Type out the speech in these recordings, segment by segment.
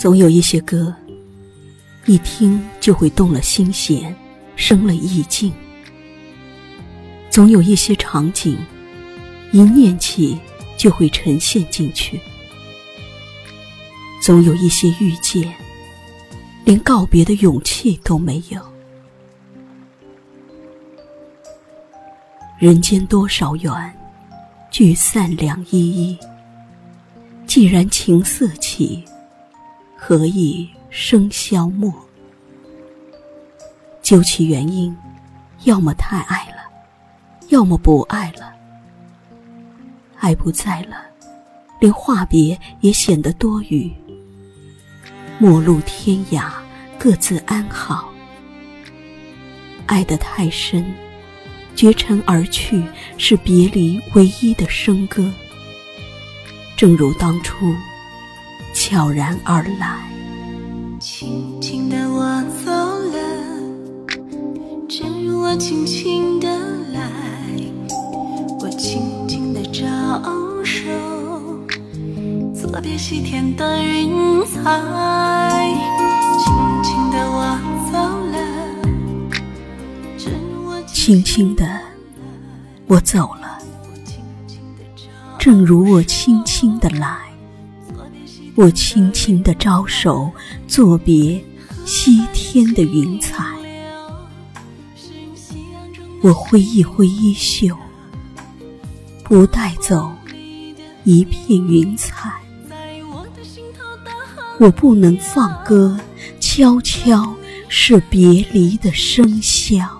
总有一些歌，一听就会动了心弦，生了意境；总有一些场景，一念起就会呈现进去；总有一些遇见，连告别的勇气都没有。人间多少缘，聚散两依依。既然情色起，何以笙箫默？究其原因，要么太爱了，要么不爱了。爱不在了，连话别也显得多余。陌路天涯，各自安好。爱得太深，绝尘而去，是别离唯一的笙歌。正如当初，悄然而来。轻轻的我走了，正如我轻轻的来。我轻轻的招手，作别西天的云彩。轻轻的我走了，正如我轻轻的我走了。正如我轻轻的来，我轻轻的招手，作别西天的云彩。我挥一挥衣袖，不带走一片云彩。我不能放歌，悄悄是别离的笙箫。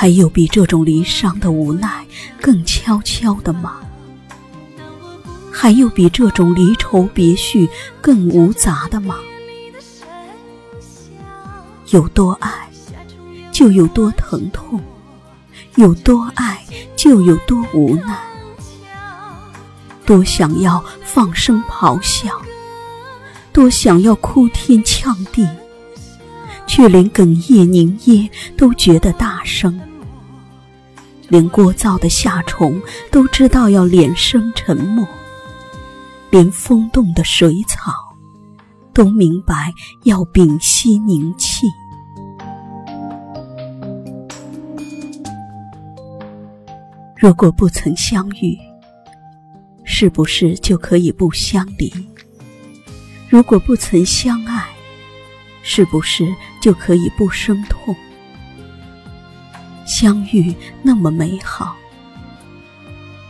还有比这种离殇的无奈更悄悄的吗？还有比这种离愁别绪更无杂的吗？有多爱，就有多疼痛；有多爱，就有多无奈。多想要放声咆哮，多想要哭天抢地，却连哽咽凝噎都觉得大声。连聒噪的夏虫都知道要敛声沉默，连风动的水草都明白要屏息凝气。如果不曾相遇，是不是就可以不相离？如果不曾相爱，是不是就可以不生痛？相遇那么美好，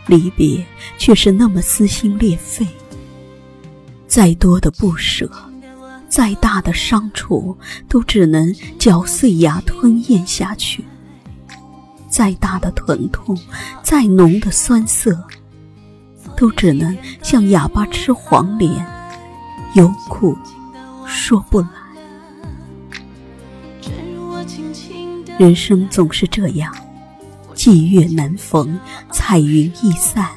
离别却是那么撕心裂肺。再多的不舍，再大的伤楚，都只能嚼碎牙吞咽下去。再大的疼痛，再浓的酸涩，都只能像哑巴吃黄连，有苦说不来。人生总是这样，霁月难逢，彩云易散。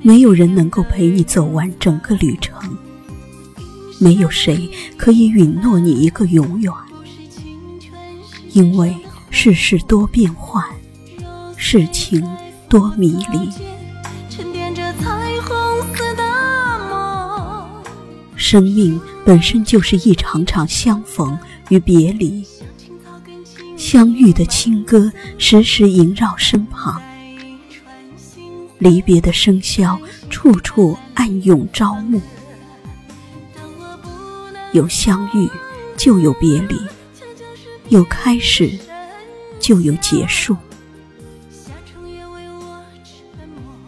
没有人能够陪你走完整个旅程，没有谁可以允诺你一个永远。因为世事多变幻，事情多迷离。生命本身就是一场场相逢与别离。相遇的清歌时时萦绕身旁，离别的笙箫处处暗涌朝暮。有相遇，就有别离；有开始，就有结束。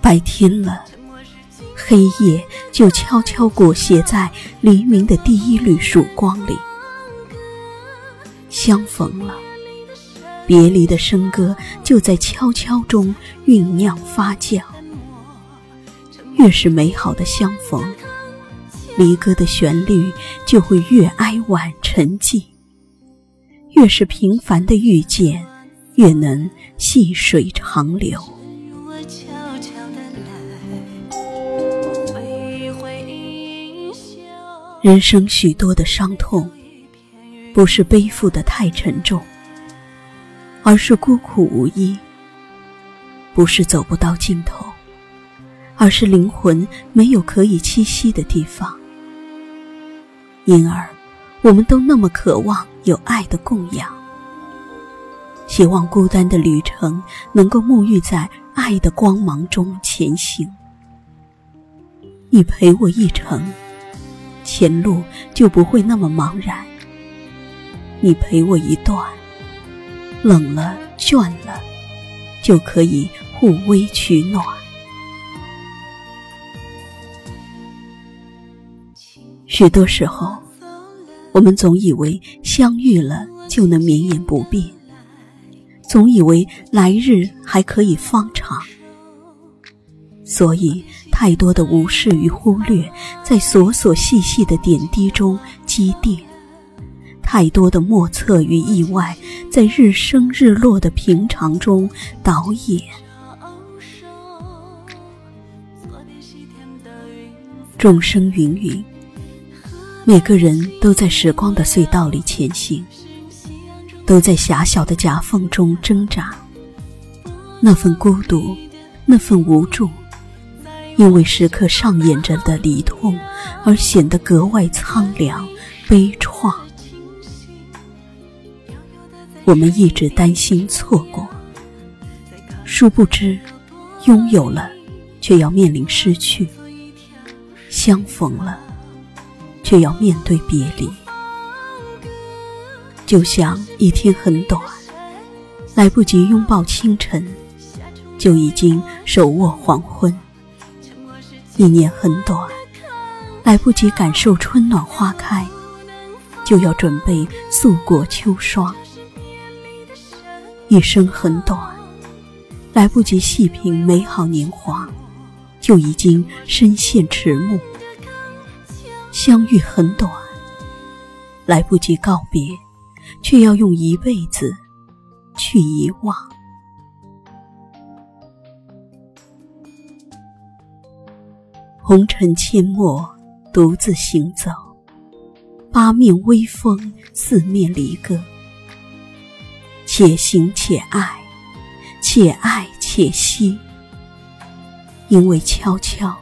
白天了，黑夜就悄悄裹挟在黎明的第一缕曙光里。相逢了。别离的笙歌就在悄悄中酝酿发酵。越是美好的相逢，离歌的旋律就会越哀婉沉寂；越是平凡的遇见，越能细水长流。人生许多的伤痛，不是背负的太沉重。而是孤苦无依，不是走不到尽头，而是灵魂没有可以栖息的地方。因而，我们都那么渴望有爱的供养，希望孤单的旅程能够沐浴在爱的光芒中前行。你陪我一程，前路就不会那么茫然；你陪我一段，冷了倦了，就可以互微取暖。许多时候，我们总以为相遇了就能绵延不变，总以为来日还可以方长，所以。太多的无视与忽略，在琐琐细细的点滴中积淀；太多的莫测与意外，在日升日落的平常中导演。众生芸芸，每个人都在时光的隧道里前行，都在狭小的夹缝中挣扎。那份孤独，那份无助。因为时刻上演着的离痛，而显得格外苍凉、悲怆。我们一直担心错过，殊不知，拥有了，却要面临失去；相逢了，却要面对别离。就像一天很短，来不及拥抱清晨，就已经手握黄昏。一年很短，来不及感受春暖花开，就要准备素裹秋霜。一生很短，来不及细品美好年华，就已经深陷迟暮。相遇很短，来不及告别，却要用一辈子去遗忘。红尘阡陌，独自行走，八面微风，四面离歌。且行且爱，且爱且惜。因为悄悄，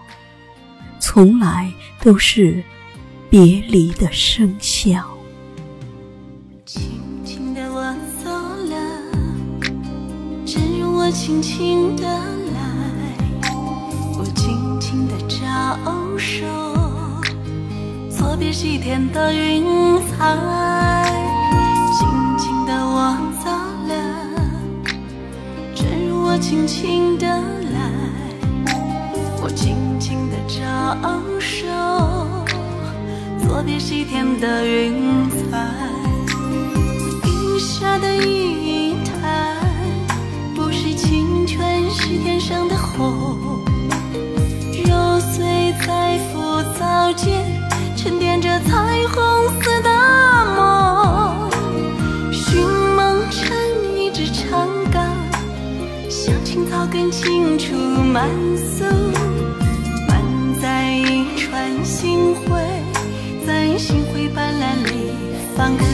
从来都是别离的笙箫。轻轻的我走了，正如我轻轻的。招手，错别西天的云彩，轻轻的我我轻轻的来，我轻轻的招手，作别西天的云彩，云下的一潭，不是清泉，是天上的虹。间沉淀着彩虹似的青草根青处漫溯，满载一船星辉，在星辉斑斓里放歌。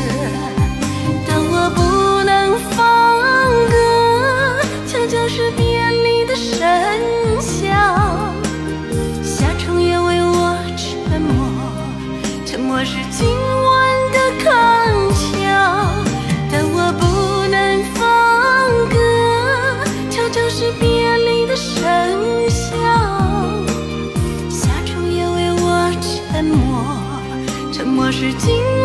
今